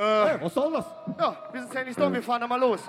Hey, was soll das? Ja, wir sind ja nicht dumm, wir fahren da mal los.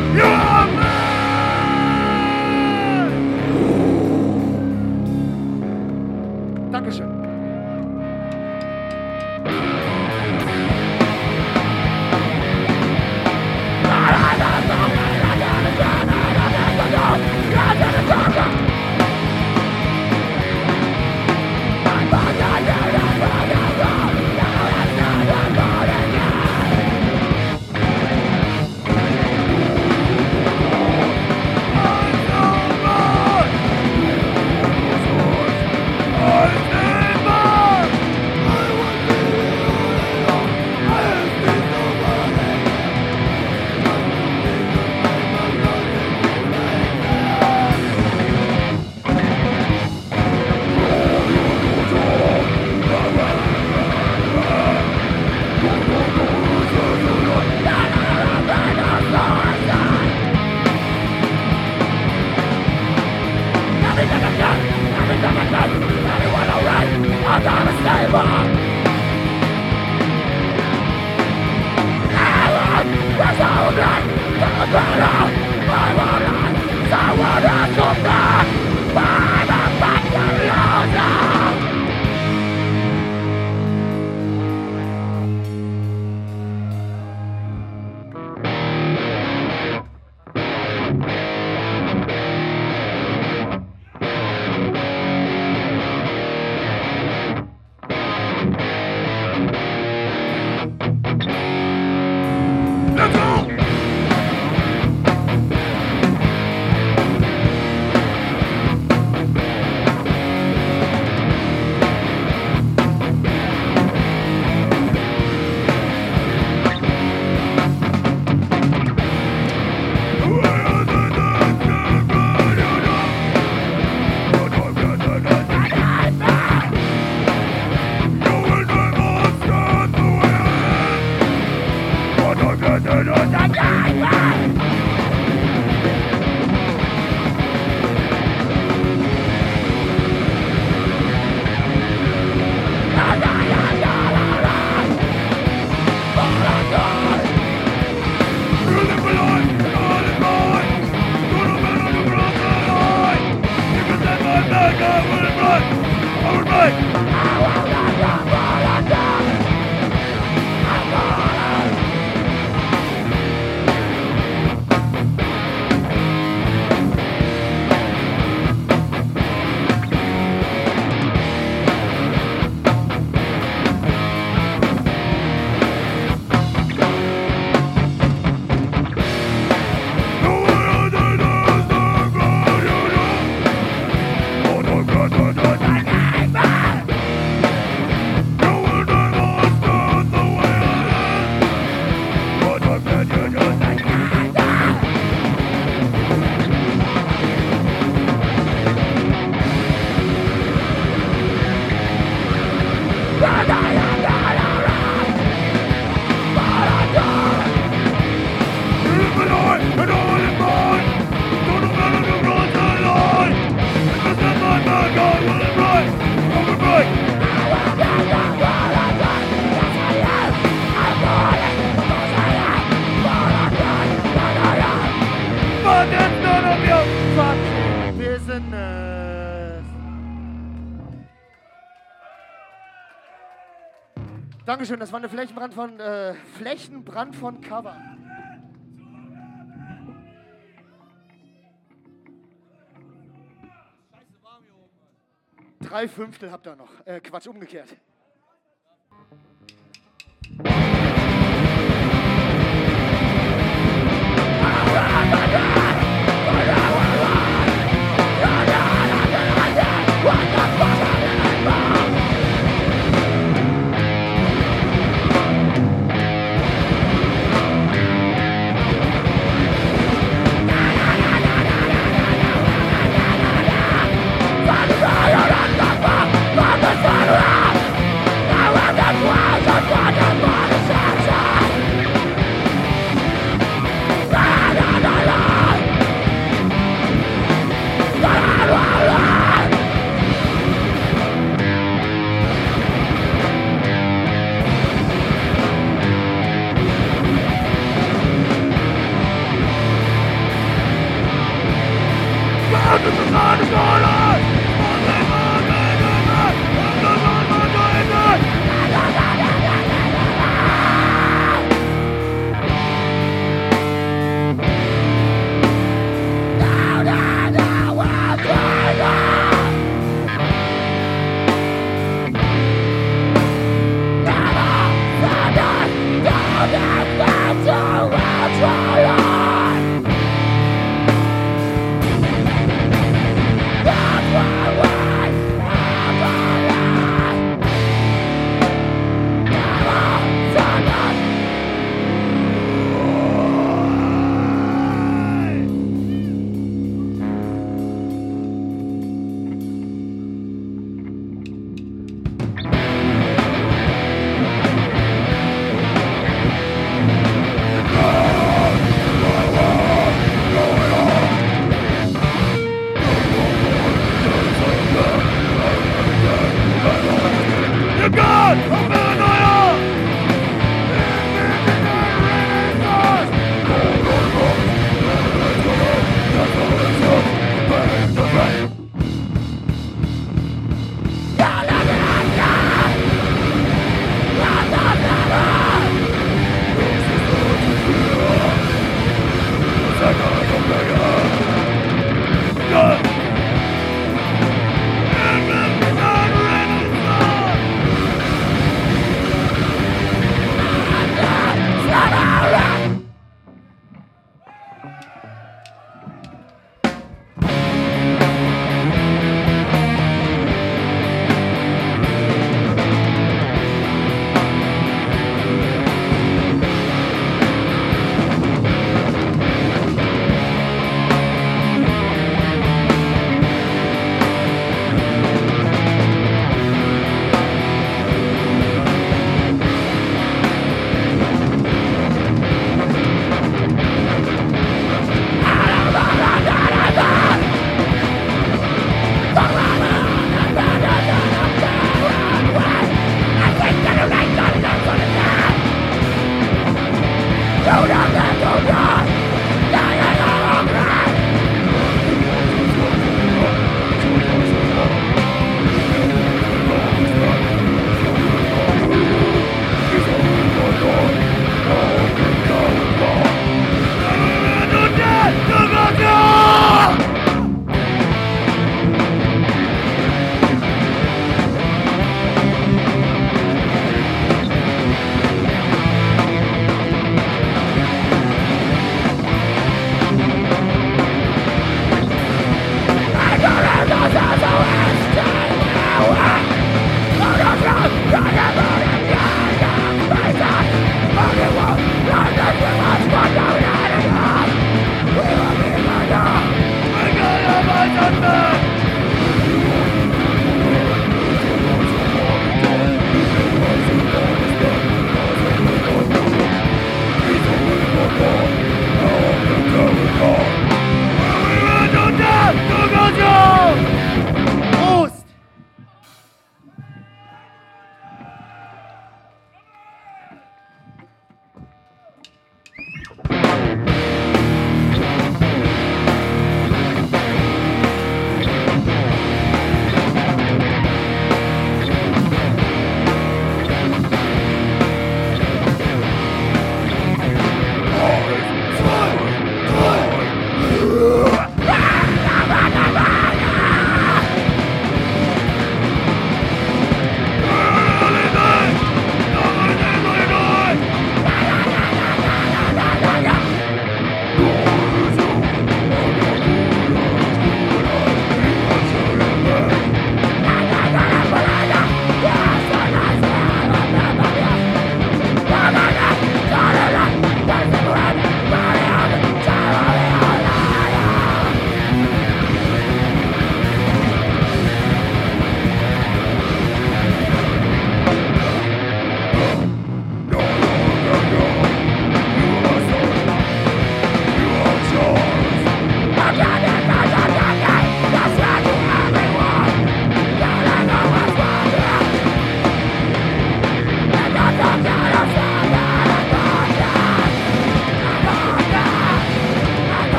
Yeah! Stop! Dankeschön, das war eine Flächenbrand von, äh, Flächenbrand von Cover. Drei Fünftel habt ihr noch. Äh, Quatsch, umgekehrt.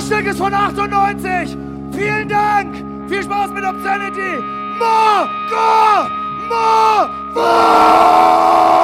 Stück ist von 98. Vielen Dank. Viel Spaß mit Obscenity. Mo, go, mo, mo.